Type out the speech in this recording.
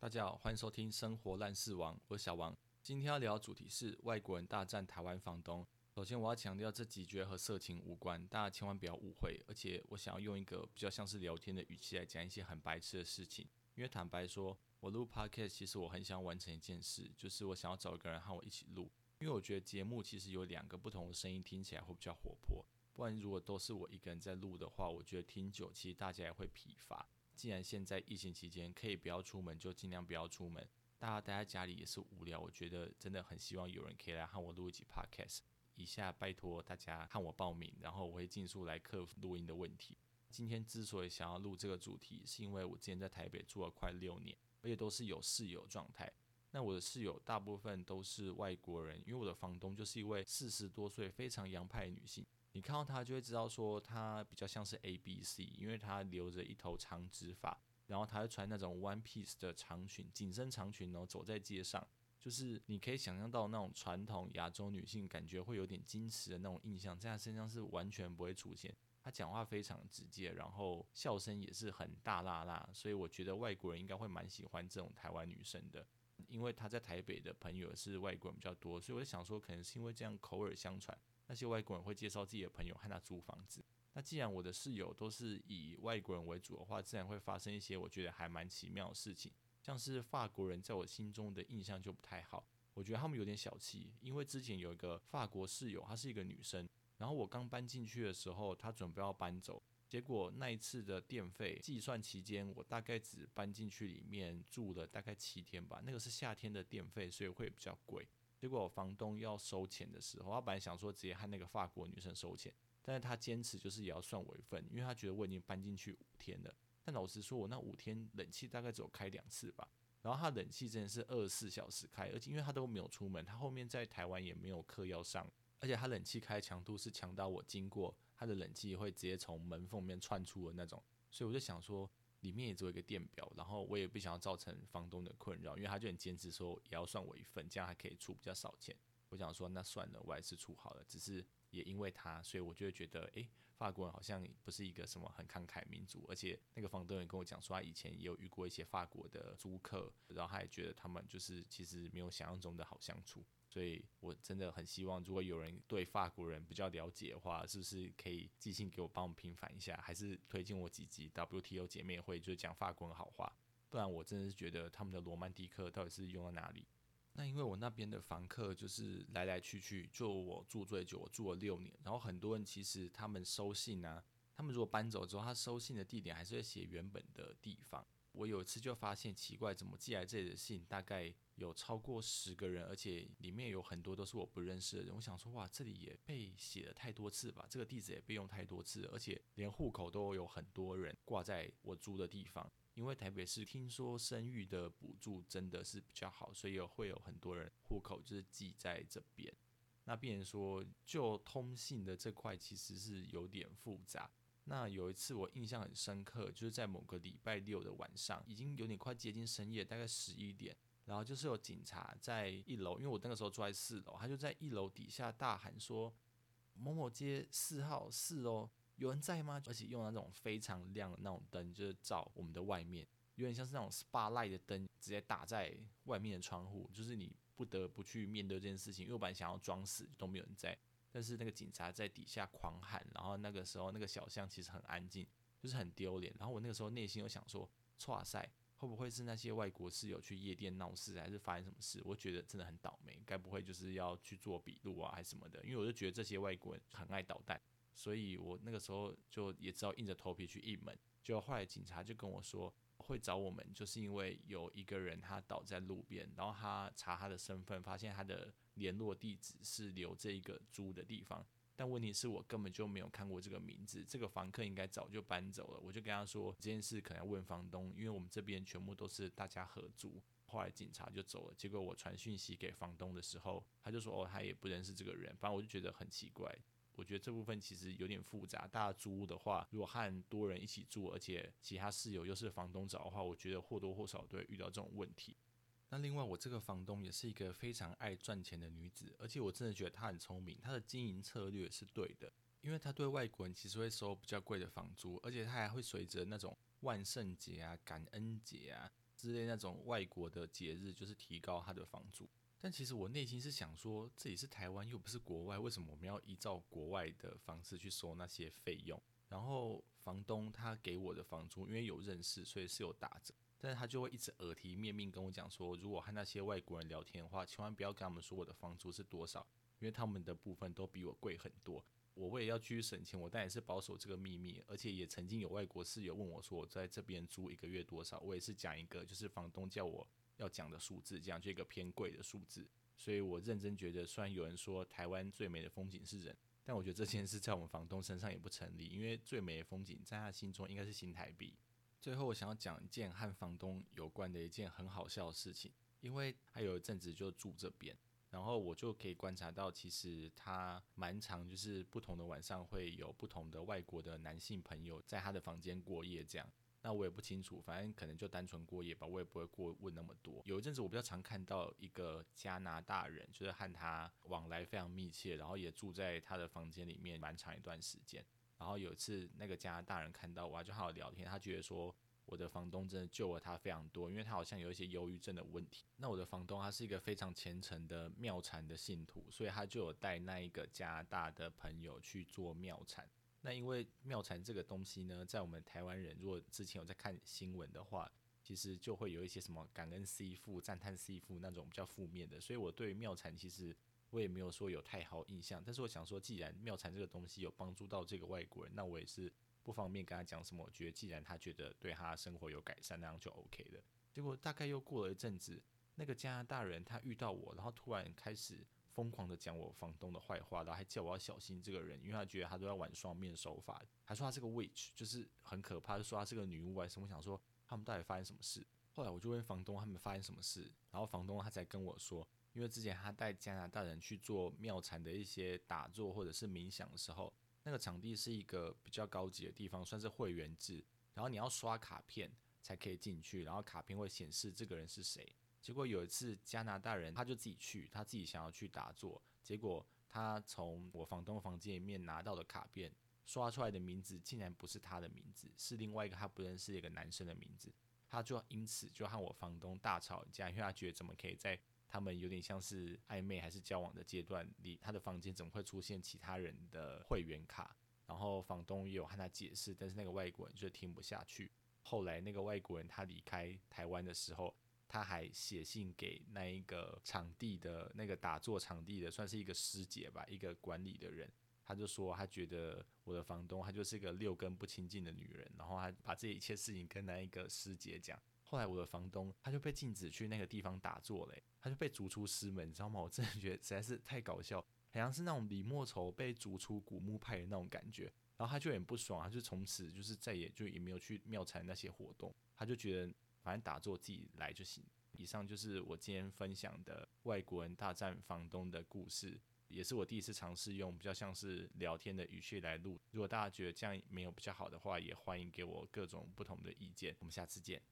大家好，欢迎收听《生活烂事王》，我是小王。今天要聊的主题是外国人大战台湾房东。首先，我要强调这几句和色情无关，大家千万不要误会。而且，我想要用一个比较像是聊天的语气来讲一些很白痴的事情。因为坦白说，我录 podcast 其实我很想完成一件事，就是我想要找一个人和我一起录。因为我觉得节目其实有两个不同的声音，听起来会比较活泼。不然，如果都是我一个人在录的话，我觉得听久，其实大家也会疲乏。既然现在疫情期间可以不要出门，就尽量不要出门。大家待在家里也是无聊，我觉得真的很希望有人可以来和我录一集 podcast。以下拜托大家和我报名，然后我会尽速来克服录音的问题。今天之所以想要录这个主题，是因为我之前在台北住了快六年，而且都是有室友状态。那我的室友大部分都是外国人，因为我的房东就是一位四十多岁非常洋派的女性。你看到她就会知道说她比较像是 A B C，因为她留着一头长直发，然后她会穿那种 one piece 的长裙，紧身长裙，然后走在街上，就是你可以想象到那种传统亚洲女性感觉会有点矜持的那种印象，在她身上是完全不会出现。她讲话非常直接，然后笑声也是很大辣辣，所以我觉得外国人应该会蛮喜欢这种台湾女生的，因为她在台北的朋友是外国人比较多，所以我就想说，可能是因为这样口耳相传。那些外国人会介绍自己的朋友和他租房子。那既然我的室友都是以外国人为主的话，自然会发生一些我觉得还蛮奇妙的事情。像是法国人在我心中的印象就不太好，我觉得他们有点小气。因为之前有一个法国室友，她是一个女生，然后我刚搬进去的时候，她准备要搬走，结果那一次的电费计算期间，我大概只搬进去里面住了大概七天吧。那个是夏天的电费，所以会比较贵。结果房东要收钱的时候，他本来想说直接和那个法国女生收钱，但是他坚持就是也要算我一份，因为他觉得我已经搬进去五天了。但老实说，我那五天冷气大概只有开两次吧，然后他冷气真的是二十四小时开，而且因为他都没有出门，他后面在台湾也没有课要上，而且他冷气开强度是强到我经过他的冷气会直接从门缝面窜出的那种，所以我就想说。里面也只有一个电表，然后我也不想要造成房东的困扰，因为他就很坚持说也要算我一份，这样还可以出比较少钱。我想说那算了，我还是出好了。只是也因为他，所以我就会觉得，诶，法国人好像不是一个什么很慷慨民族，而且那个房东也跟我讲说，他以前也有遇过一些法国的租客，然后他也觉得他们就是其实没有想象中的好相处。所以我真的很希望，如果有人对法国人比较了解的话，是不是可以寄信给我，帮我们平反一下？还是推荐我几集 WTO 姐妹会，就是讲法国人好话？不然我真的是觉得他们的罗曼蒂克到底是用在哪里？那因为我那边的房客就是来来去去，就我住最久，我住了六年。然后很多人其实他们收信啊，他们如果搬走之后，他收信的地点还是会写原本的地方。我有一次就发现奇怪，怎么寄来这里的信大概？有超过十个人，而且里面有很多都是我不认识的人。我想说，哇，这里也被写了太多次吧？这个地址也被用太多次，而且连户口都有很多人挂在我租的地方。因为台北市听说生育的补助真的是比较好，所以有会有很多人户口就是记在这边。那变成说，就通信的这块其实是有点复杂。那有一次我印象很深刻，就是在某个礼拜六的晚上，已经有点快接近深夜，大概十一点。然后就是有警察在一楼，因为我那个时候住在四楼，他就在一楼底下大喊说：“某某街四号四楼有人在吗？”而且用那种非常亮的那种灯，就是照我们的外面，有点像是那种 SPA light 的灯，直接打在外面的窗户，就是你不得不去面对这件事情。因为我本来想要装死都没有人在，但是那个警察在底下狂喊，然后那个时候那个小巷其实很安静，就是很丢脸。然后我那个时候内心又想说：“哇塞！”会不会是那些外国室友去夜店闹事，还是发生什么事？我觉得真的很倒霉，该不会就是要去做笔录啊，还是什么的？因为我就觉得这些外国人很爱捣蛋，所以我那个时候就也知道硬着头皮去应门。就后来警察就跟我说会找我们，就是因为有一个人他倒在路边，然后他查他的身份，发现他的联络地址是留这一个租的地方。但问题是我根本就没有看过这个名字，这个房客应该早就搬走了。我就跟他说这件事可能要问房东，因为我们这边全部都是大家合租。后来警察就走了，结果我传讯息给房东的时候，他就说哦，他也不认识这个人。反正我就觉得很奇怪。我觉得这部分其实有点复杂。大家租屋的话，如果和多人一起住，而且其他室友又是房东找的话，我觉得或多或少都会遇到这种问题。那另外，我这个房东也是一个非常爱赚钱的女子，而且我真的觉得她很聪明，她的经营策略是对的，因为她对外国人其实会收比较贵的房租，而且她还会随着那种万圣节啊、感恩节啊，之类那种外国的节日，就是提高她的房租。但其实我内心是想说，这里是台湾，又不是国外，为什么我们要依照国外的方式去收那些费用？然后房东他给我的房租，因为有认识，所以是有打折。但是他就会一直耳提面命跟我讲说，如果和那些外国人聊天的话，千万不要跟他们说我的房租是多少，因为他们的部分都比我贵很多。我为了要继续省钱，我当然是保守这个秘密，而且也曾经有外国室友问我说，我在这边租一个月多少，我也是讲一个就是房东叫我要讲的数字，这样就一个偏贵的数字。所以我认真觉得，虽然有人说台湾最美的风景是人，但我觉得这件事在我们房东身上也不成立，因为最美的风景在他心中应该是新台币。最后，我想要讲一件和房东有关的一件很好笑的事情，因为他有一阵子就住这边。然后我就可以观察到，其实他蛮长，就是不同的晚上会有不同的外国的男性朋友在他的房间过夜，这样。那我也不清楚，反正可能就单纯过夜吧，我也不会过问那么多。有一阵子我比较常看到一个加拿大人，就是和他往来非常密切，然后也住在他的房间里面蛮长一段时间。然后有一次那个加拿大人看到我，就好好聊天，他觉得说。我的房东真的救了他非常多，因为他好像有一些忧郁症的问题。那我的房东他是一个非常虔诚的妙禅的信徒，所以他就有带那一个加拿大的朋友去做妙禅。那因为妙禅这个东西呢，在我们台湾人如果之前有在看新闻的话，其实就会有一些什么感恩 C 父、赞叹 C 父那种比较负面的，所以我对妙禅其实我也没有说有太好印象。但是我想说，既然妙禅这个东西有帮助到这个外国人，那我也是。不方便跟他讲什么，我觉得既然他觉得对他生活有改善，那样就 OK 了。结果大概又过了一阵子，那个加拿大人他遇到我，然后突然开始疯狂的讲我房东的坏话，然后还叫我要小心这个人，因为他觉得他都在玩双面手法，还说他是个 witch，就是很可怕，就说他是个女巫啊什么。想说他们到底发生什么事？后来我就问房东他们发生什么事，然后房东他才跟我说，因为之前他带加拿大人去做庙禅的一些打坐或者是冥想的时候。那个场地是一个比较高级的地方，算是会员制，然后你要刷卡片才可以进去，然后卡片会显示这个人是谁。结果有一次加拿大人他就自己去，他自己想要去打坐，结果他从我房东房间里面拿到的卡片刷出来的名字竟然不是他的名字，是另外一个他不认识的一个男生的名字，他就因此就和我房东大吵一架，因为他觉得怎么可以在。他们有点像是暧昧还是交往的阶段里，他的房间怎么会出现其他人的会员卡？然后房东也有和他解释，但是那个外国人就听不下去。后来那个外国人他离开台湾的时候，他还写信给那一个场地的那个打坐场地的，算是一个师姐吧，一个管理的人，他就说他觉得我的房东他就是一个六根不清净的女人，然后他把这一切事情跟那一个师姐讲。后来我的房东他就被禁止去那个地方打坐嘞，他就被逐出师门，你知道吗？我真的觉得实在是太搞笑，好像是那种李莫愁被逐出古墓派的那种感觉。然后他就很不爽，他就从此就是再也就也没有去庙禅那些活动，他就觉得反正打坐自己来就行。以上就是我今天分享的外国人大战房东的故事，也是我第一次尝试用比较像是聊天的语气来录。如果大家觉得这样没有比较好的话，也欢迎给我各种不同的意见。我们下次见。